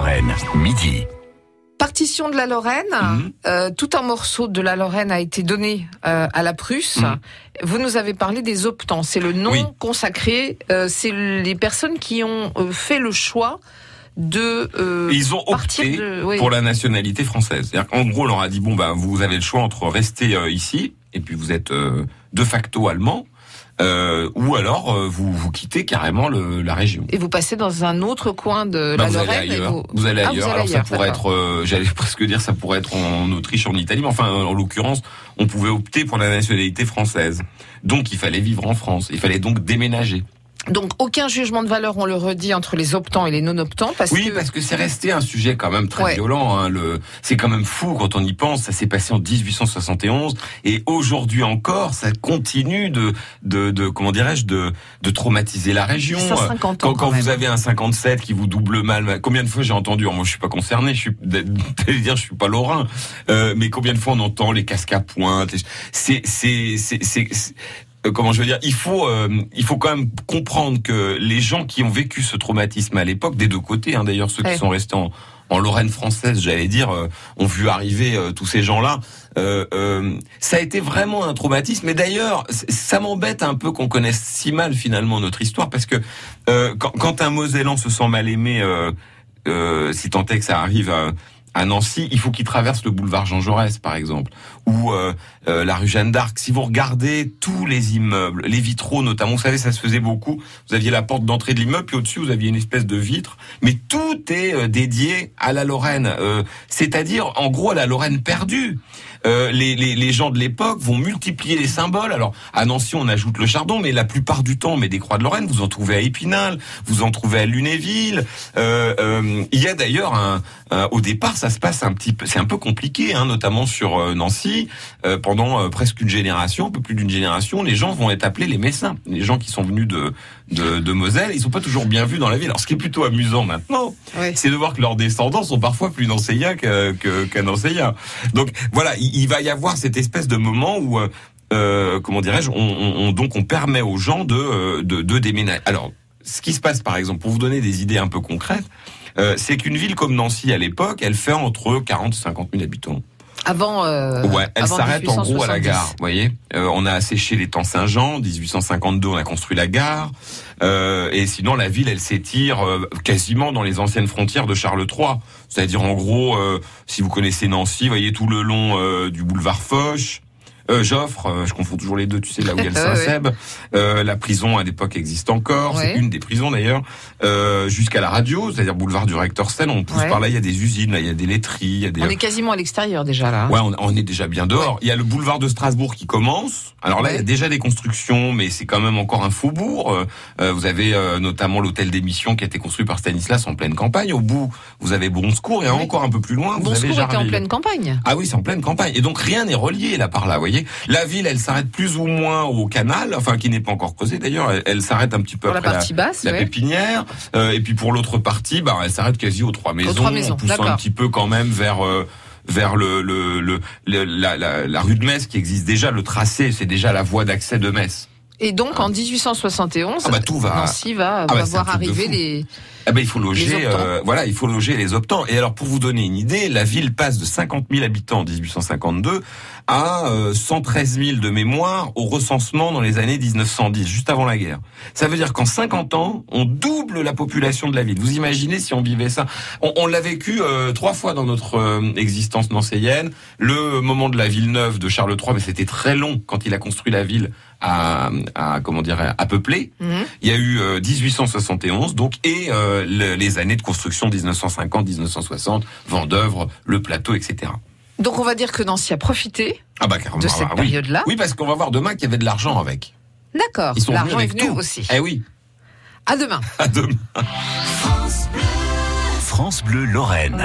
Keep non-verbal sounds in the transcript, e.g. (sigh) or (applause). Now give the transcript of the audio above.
Lorraine, midi. Partition de la Lorraine, Mhm. euh, tout un morceau de la Lorraine a été donné euh, à la Prusse. Mhm. Vous nous avez parlé des optants, c'est le nom Oui. consacré, euh, c'est les personnes qui ont fait le choix de euh, ils ont partir opté de... oui. pour la nationalité française. Qu'en gros, on leur a dit bon bah vous avez le choix entre rester euh, ici et puis vous êtes euh, de facto allemand, euh, ou alors euh, vous vous quittez carrément le, la région. Et vous passez dans un autre coin de Bah, la vous allez Lorraine. ailleurs. vous- Vous allez Ah, vous ailleurs. allez Alors ça pourrait être, euh, (laughs) j'allais presque dire, ça pourrait être en Autriche, en Italie, mais enfin, en l'occurrence, on pouvait opter pour la nationalité française. Donc il fallait vivre en France. Il fallait donc déménager. Donc aucun jugement de valeur, on le redit, entre les optants et les non-optants, parce Oui, que parce que c'est resté un sujet quand même très Ouais. violent. Hein, le, c'est quand même fou quand on y pense. Ça s'est passé en 1871 et aujourd'hui encore, ça continue de, de, de comment dirais-je, de, de traumatiser la région. 150 ans Quand, quand vous avez un 57 qui vous double mal, combien de fois j'ai entendu alors Moi, je suis pas concerné. Je suis, (laughs) dire, je suis pas lorrain. Euh, mais combien de fois on entend les casques à pointe C'est, c'est, c'est, c'est, c'est- comment je veux dire Il faut, euh, il faut quand même comprendre que les gens qui ont vécu ce traumatisme à l'époque, des deux côtés, hein, d'ailleurs ceux Ouais. qui sont restés en, en Lorraine française, j'allais dire, euh, ont vu arriver euh, tous ces gens-là. Euh, euh, ça a été vraiment un traumatisme. Et d'ailleurs, ça m'embête un peu qu'on connaisse si mal finalement notre histoire, parce que euh, quand, quand un Mosellan se sent mal aimé, euh, euh, si tant est que ça arrive à, à Nancy, il faut qu'il traverse le boulevard Jean Jaurès, par exemple, ou euh, euh, la rue Jeanne d'Arc. Si vous regardez tous les immeubles, les vitraux notamment, vous savez, ça se faisait beaucoup. Vous aviez la porte d'entrée de l'immeuble, puis au-dessus, vous aviez une espèce de vitre. Mais tout est euh, dédié à la Lorraine, euh, c'est-à-dire, en gros, à la Lorraine perdue. Euh, les, les, les gens de l'époque vont multiplier les symboles. Alors, à Nancy, on ajoute le chardon, mais la plupart du temps, mais des croix de Lorraine, vous en trouvez à Épinal, vous en trouvez à Lunéville. Euh, euh, il y a d'ailleurs un, un- au départ, ça se passe un petit peu, c'est un peu compliqué, hein, notamment sur euh, Nancy. Euh, pendant euh, presque une génération, un peu plus d'une génération, les gens vont être appelés les Messins. Les gens qui sont venus de, de, de Moselle, ils sont pas toujours bien vus dans la ville. Alors, ce qui est plutôt amusant maintenant, c'est de voir que leurs descendants sont parfois plus nancéiens qu'un nancéien. Donc voilà, il, il va y avoir cette espèce de moment où, euh, euh, comment dirais-je, on, on- on- donc on permet aux gens de, euh, de, de déménager. Alors, ce qui se passe, par exemple, pour vous donner des idées un peu concrètes, c'est qu'une ville comme Nancy à l'époque, elle fait entre 40 et 50 000 habitants. Avant, euh, Ouais, elle s'arrête en gros à la 1870. gare. Vous voyez, Euh, on a asséché les temps Saint-Jean. 1852, on a construit la gare. Euh, et sinon, la ville, elle s'étire euh, quasiment dans les anciennes frontières de Charles III. C'est-à-dire, en gros, euh, si vous connaissez Nancy, vous voyez tout le long euh, du boulevard Foch. Euh, Joffre, euh, je confonds toujours les deux, tu sais, là où il y a le (laughs) Ouais, ouais. Saint-Seb. Euh, la prison, à l'époque, existe encore. Ouais. C'est une des prisons, d'ailleurs. Euh, Jusqu'à la radio, c'est-à-dire boulevard du Recteur Seine. On pousse Ouais. par là, il y a des usines, là, il y a des laiteries, il y a des... On est quasiment à l'extérieur déjà là. Ouais, on, on est déjà bien dehors. Il y a le boulevard de Strasbourg qui commence. Alors là, il y a déjà des constructions, mais c'est quand même encore un faubourg. Vous avez euh, notamment l'hôtel d'émission qui a été construit par Stanislas en pleine campagne. Au bout, vous avez Bon Secours et encore un peu plus loin, vous Bon avez Secours était en Jarville. pleine campagne. Ah oui, c'est en pleine campagne. Et donc rien n'est relié là par là, vous voyez. La ville, elle s'arrête plus ou moins au canal, enfin qui n'est pas encore creusé d'ailleurs. Elle, elle s'arrête un petit peu Pour la après partie basse, la ouais. pépinière. Euh, et puis pour l'autre partie, bah, elle s'arrête quasi aux trois maisons, Trois Maisons, en poussant un petit peu quand même vers euh, vers le, le, le, le- la, la, la rue de Metz qui existe déjà. Le tracé, c'est déjà la voie d'accès de Metz. Et donc en 1871, Ah bah, tout va- Nancy va, Ah va bah, c'est un voir arriver les. Eh ben, il faut loger, euh, voilà, il faut loger les optants. Et alors, pour vous donner une idée, la ville passe de 50 000 habitants en 1852 à euh, 113 000 de mémoire au recensement dans les années 1910, juste avant la guerre. Ça veut dire qu'en 50 ans, on double la population de la ville. Vous imaginez si on vivait ça On, on l'a vécu euh, trois fois dans notre euh, existence nancéienne. Le moment de la ville neuve de Charles III, mais c'était très long quand il a construit la ville à, à comment dire, à peupler. Mhm. Il y a eu euh, 1871, donc, et euh, le- les années de construction 1950, 1960, Vendœuvre, le plateau, etc. Donc on va dire que Nancy a profité Ah bah de cette ah oui. période-là. Oui, parce qu'on va voir demain qu'il y avait de l'argent avec. D'accord. Ils sont venus L'argent est avec venu tout. aussi. Eh oui, À demain. (laughs) à demain. France Bleu Lorraine.